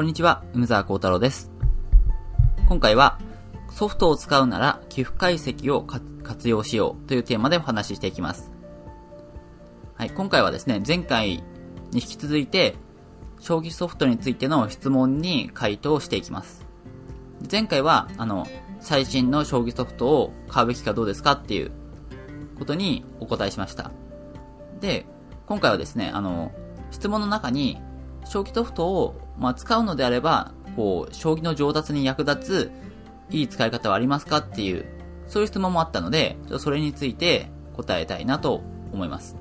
こんにちは、梅沢幸太郎です。今回は、ソフトを使うなら寄付解析を活用しようというテーマでお話ししていきます。はい、今回はですね、前回に引き続いて、将棋ソフトについての質問に回答していきます。前回は、あの、最新の将棋ソフトを買うべきかどうですかっていうことにお答えしました。で、今回はですね、あの、質問の中に、将棋ソフトを、まあ、使うのであれば、こう、将棋の上達に役立つ、いい使い方はありますかっていう、そういう質問もあったので、ちょっとそれについて答えたいなと思います。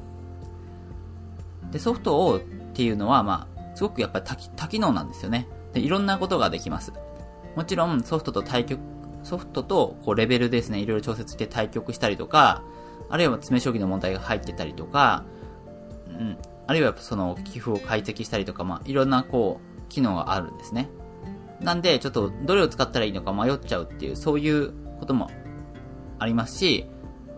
で、ソフトをっていうのは、まあ、すごくやっぱり多機能なんですよね。で、いろんなことができます。もちろん、ソフトと対局、ソフトと、こう、レベルですね、いろいろ調節して対局したりとか、あるいは詰将棋の問題が入ってたりとか、うん、あるいはその寄付を解析したりとか、まあ、いろんなこう、機能があるんですね。なんで、ちょっとどれを使ったらいいのか迷っちゃうっていう、そういうこともありますし、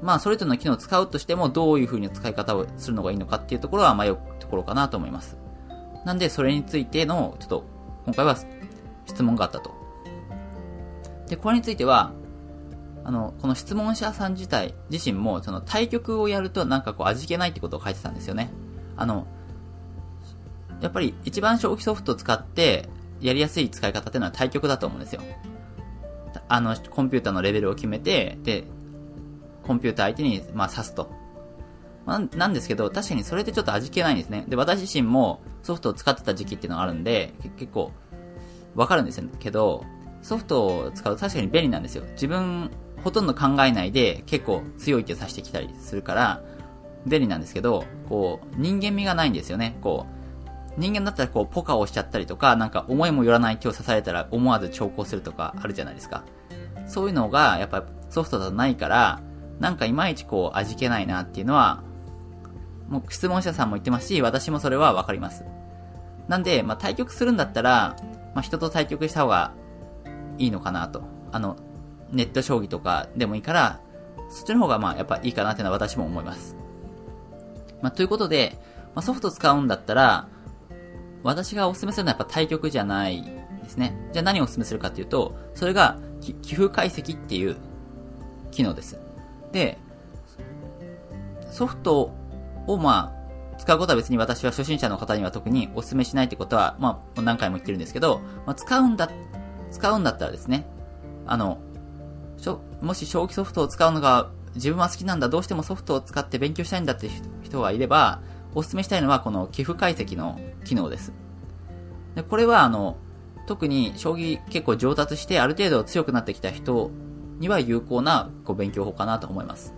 まあ、それぞれの機能を使うとしても、どういう風に使い方をするのがいいのかっていうところは迷うところかなと思います。なんで、それについての、ちょっと、今回は質問があったと。で、これについては、あの、この質問者さん自体、自身も、その対局をやるとなんかこう味気ないってことを書いてたんですよね。あの、やっぱり一番将棋ソフトを使ってやりやすい使い方っていうのは対局だと思うんですよ。あの、コンピューターのレベルを決めて、で、コンピューター相手に、まあ、指すと。まあ、なんですけど、確かにそれってちょっと味気ないんですね。で、私自身もソフトを使ってた時期っていうのがあるんで、結構、わかるんですけど、ソフトを使うと確かに便利なんですよ。自分、ほとんど考えないで結構強い手を指してきたりするから、便利なんですけど、こう、人間味がないんですよね。こう、人間だったらこう、ポカをしちゃったりとか、なんか思いもよらない手を刺されたら思わず長考するとかあるじゃないですか。そういうのが、やっぱソフトだとないから、なんかいまいちこう、味気ないなっていうのは、もう質問者さんも言ってますし、私もそれはわかります。なんで、まあ、対局するんだったら、まあ、人と対局した方がいいのかなと。あの、ネット将棋とかでもいいから、そっちの方がまあやっぱいいかなっていうのは私も思います。まあ、ということで、まあ、ソフト使うんだったら、私がお勧めするのはやっぱ対局じゃないですね。じゃあ何をお勧めするかっていうと、それが寄付解析っていう機能です。で、ソフトをまあ、使うことは別に私は初心者の方には特にお勧めしないってことは、まあ、何回も言ってるんですけど、まあ、使うんだ、使うんだったらですね、あの、もし将棋ソフトを使うのが自分は好きなんだ、どうしてもソフトを使って勉強したいんだって人がいれば、お勧めしたいのはこの寄付解析の機能です。でこれはあの、特に将棋結構上達してある程度強くなってきた人には有効なこう勉強法かなと思います。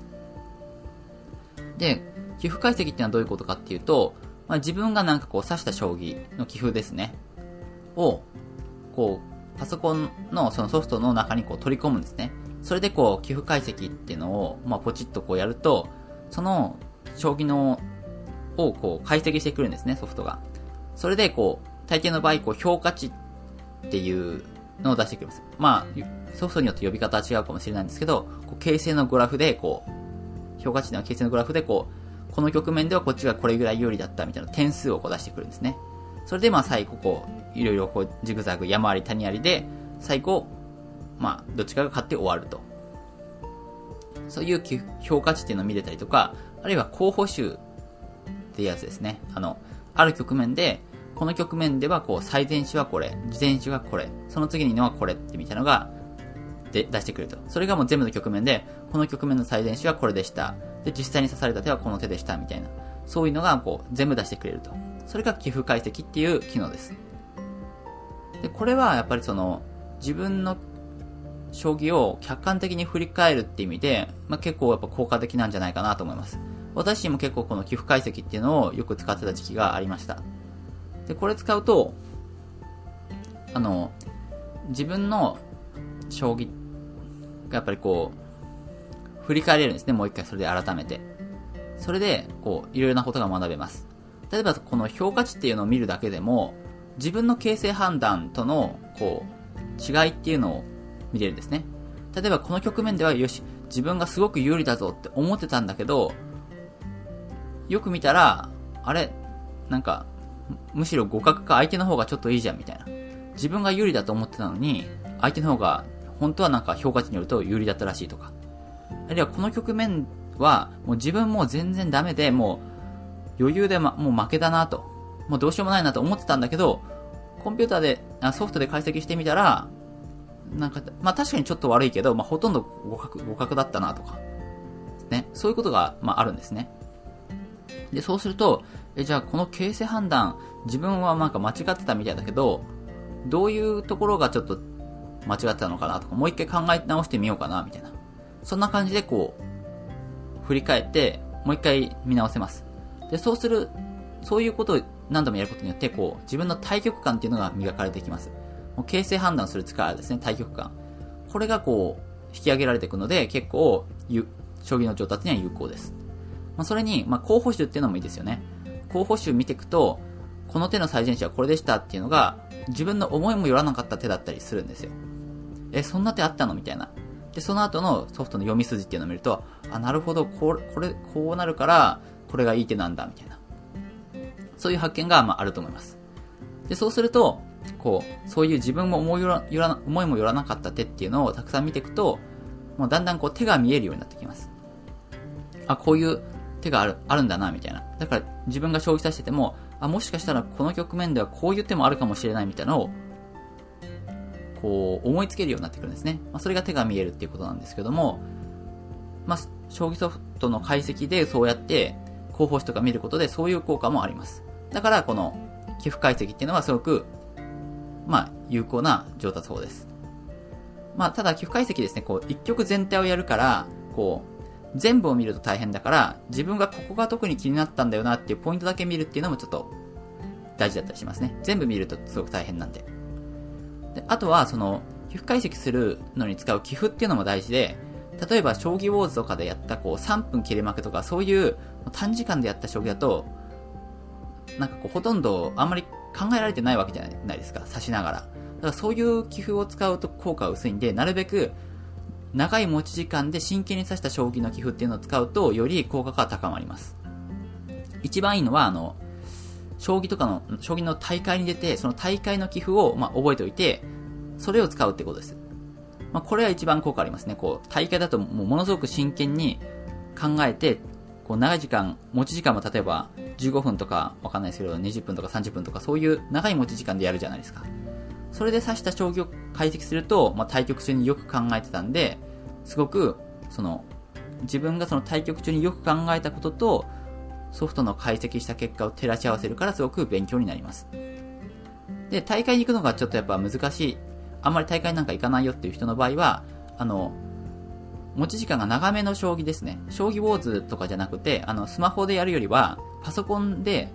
で、寄付解析っていうのはどういうことかっていうと、まあ、自分がなんかこう指した将棋の寄付ですね。を、こう、パソコンのそのソフトの中にこう取り込むんですね。それでこう、寄付解析っていうのを、まあ、ポチッとこうやると、その、将棋の、をこう、解析してくるんですね、ソフトが。それでこう、大抵の場合、こう、評価値っていうのを出してくれます。まあ、ソフトによって呼び方は違うかもしれないんですけど、こう形成のグラフで、こう、評価値の形成のグラフで、こう、この局面ではこっちがこれぐらい有利だったみたいな点数をこう出してくるんですね。それでまあ最後こう、いろいろこう、ジグザグ山あり谷ありで、最後、まあ、どっちかが勝って終わると。そういう評価値っていうのを見れたりとか、あるいは候補集っていうやつですね。あの、ある局面で、この局面ではこう、最善手はこれ、次善手はこれ、その次にのはこれってみたいなのが、で、出してくれると。それがもう全部の局面で、この局面の最善手はこれでした。で、実際に指された手はこの手でした、みたいな。そういうのがこう、全部出してくれると。それが寄付解析っていう機能です。で、これはやっぱりその、自分の将棋を客観的に振り返るって意味で、まあ、結構やっぱ効果的なんじゃないかなと思います。私自身も結構この寄付解析っていうのをよく使ってた時期がありました。で、これ使うと、あの、自分の将棋がやっぱりこう、振り返れるんですね、もう一回それで改めて。それで、こう、いろいろなことが学べます。例えば、この評価値っていうのを見るだけでも、自分の形勢判断との、こう、違いっていうのを見れるんですね。例えば、この局面では、よし、自分がすごく有利だぞって思ってたんだけど、よく見たら、あれ、なんか、むしろ互角か相手の方がちょっといいじゃんみたいな。自分が有利だと思ってたのに、相手の方が本当はなんか評価値によると有利だったらしいとか。あるいはこの局面はもう自分も全然ダメでもう余裕で、ま、もう負けだなと。もうどうしようもないなと思ってたんだけど、コンピューターで、ソフトで解析してみたら、なんか、まあ確かにちょっと悪いけど、まあほとんど互角、互角だったなとか。ね。そういうことが、まああるんですね。で、そうすると、え、じゃあこの形勢判断、自分はなんか間違ってたみたいだけど、どういうところがちょっと間違ってたのかなとか、もう一回考え直してみようかな、みたいな。そんな感じでこう、振り返って、もう一回見直せます。で、そうする、そういうことを何度もやることによって、こう、自分の対局感っていうのが磨かれていきます。もう形勢判断する力ですね、対局感。これがこう、引き上げられていくので、結構、将棋の上達には有効です。まあ、それに、まあ、候補手っていうのもいいですよね。候補手見ていくと、この手の最善手はこれでしたっていうのが、自分の思いもよらなかった手だったりするんですよ。え、そんな手あったのみたいな。で、その後のソフトの読み筋っていうのを見ると、あ、なるほど、これ、これ、こうなるから、これがいい手なんだ、みたいな。そういう発見が、まあ、あると思います。で、そうすると、こう、そういう自分も思いよら、よら思いもよらなかった手っていうのをたくさん見ていくと、もうだんだんこう手が見えるようになってきます。あ、こういう手がある、あるんだな、みたいな。だから自分が将棋指してても、あ、もしかしたらこの局面ではこういう手もあるかもしれないみたいなのをこう、思いつけるようになってくるんですね。まあ、それが手が見えるっていうことなんですけども、まあ、将棋ソフトの解析でそうやって候補手とか見ることでそういう効果もあります。だから、この寄付解析っていうのはすごく、まあ、有効な上達法です。まあ、ただ寄付解析ですね、こう、一曲全体をやるから、こう、全部を見ると大変だから、自分がここが特に気になったんだよなっていうポイントだけ見るっていうのもちょっと大事だったりしますね。全部見るとすごく大変なんで。であとは、その、皮膚解析するのに使う寄付っていうのも大事で、例えば、将棋ウォーズとかでやった、こう、3分切れ負けとか、そういう短時間でやった将棋だと、なんかこう、ほとんどあんまり考えられてないわけじゃないですか、指しながら。だからそういう寄付を使うと効果が薄いんで、なるべく、長い持ち時間で真剣に指した将棋の寄付っていうのを使うと、より効果が高まります。一番いいのは、あの、将棋とかの、将棋の大会に出て、その大会の寄付を、まあ、覚えておいて、それを使うってことです。まあ、これは一番効果ありますね。こう、大会だともうものすごく真剣に考えて、こう、長い時間、持ち時間も例えば15分とかわかんないですけど、20分とか30分とかそういう長い持ち時間でやるじゃないですか。それで指した将棋を解析すると、まあ、対局中によく考えてたんで、すごく、その、自分がその対局中によく考えたことと、ソフトの解析した結果を照らし合わせるからすごく勉強になります。で、大会に行くのがちょっとやっぱ難しい、あんまり大会なんか行かないよっていう人の場合は、あの、持ち時間が長めの将棋ですね。将棋ウォーズとかじゃなくて、あの、スマホでやるよりは、パソコンで、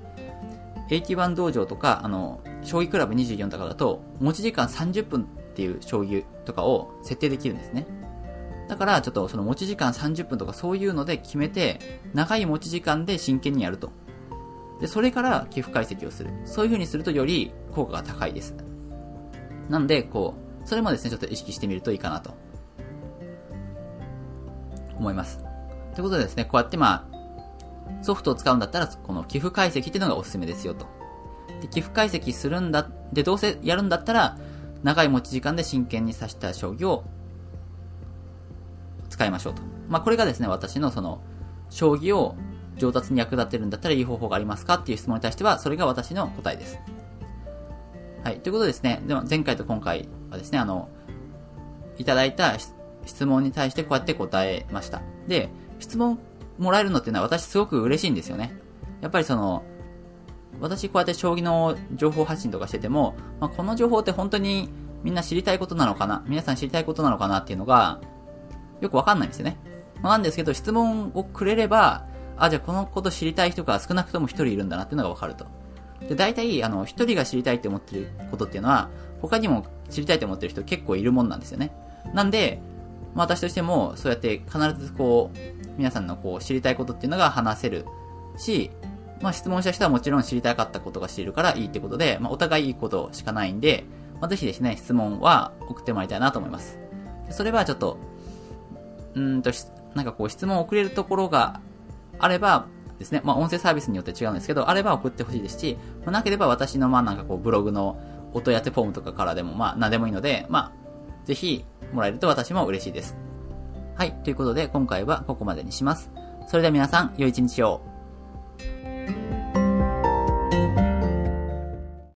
81道場とか、あの、将棋クラブ24とかだと、持ち時間30分っていう将棋とかを設定できるんですね。だから、ちょっとその持ち時間30分とかそういうので決めて、長い持ち時間で真剣にやると。で、それから寄付解析をする。そういう風にするとより効果が高いです。なんで、こう、それもですね、ちょっと意識してみるといいかなと。思います。ということでですね、こうやってまあ、ソフトを使うんだったら、この寄付解析っていうのがおすすめですよと。で、寄付解析するんだ、で、どうせやるんだったら、長い持ち時間で真剣に指した将棋を使いましょうと。まあ、これがですね、私のその、将棋を上達に役立てるんだったらいい方法がありますかっていう質問に対しては、それが私の答えです。はい。ということでですね、では前回と今回はですね、あの、いただいた質問に対してこうやって答えました。で、質問もらえるのっていうのは私すごく嬉しいんですよね。やっぱりその、私こうやって将棋の情報発信とかしてても、まあ、この情報って本当にみんな知りたいことなのかな皆さん知りたいことなのかなっていうのが、よくわかんないんですよね。まあ、なんですけど、質問をくれれば、あ、じゃあこのこと知りたい人が少なくとも一人いるんだなっていうのがわかると。で、大体、あの、一人が知りたいって思ってることっていうのは、他にも知りたいと思ってる人結構いるもんなんですよね。なんで、まあ、私としても、そうやって必ずこう、皆さんのこう、知りたいことっていうのが話せるし、まあ、質問した人はもちろん知りたかったことが知れるからいいってことで、まあ、お互いいいことしかないんで、まあ、ぜひですね、質問は送ってもらいたいなと思います。それはちょっと、うんと、なんかこう質問を送れるところがあればですね、まあ音声サービスによって違うんですけど、あれば送ってほしいですし、まあ、なければ私のまあなんかこうブログのお問い合わせフォームとかからでも、まあ、何でもいいので、まあ、ぜひ、もらえると私も嬉しいです。はい。ということで、今回はここまでにします。それでは皆さん、良い一日を。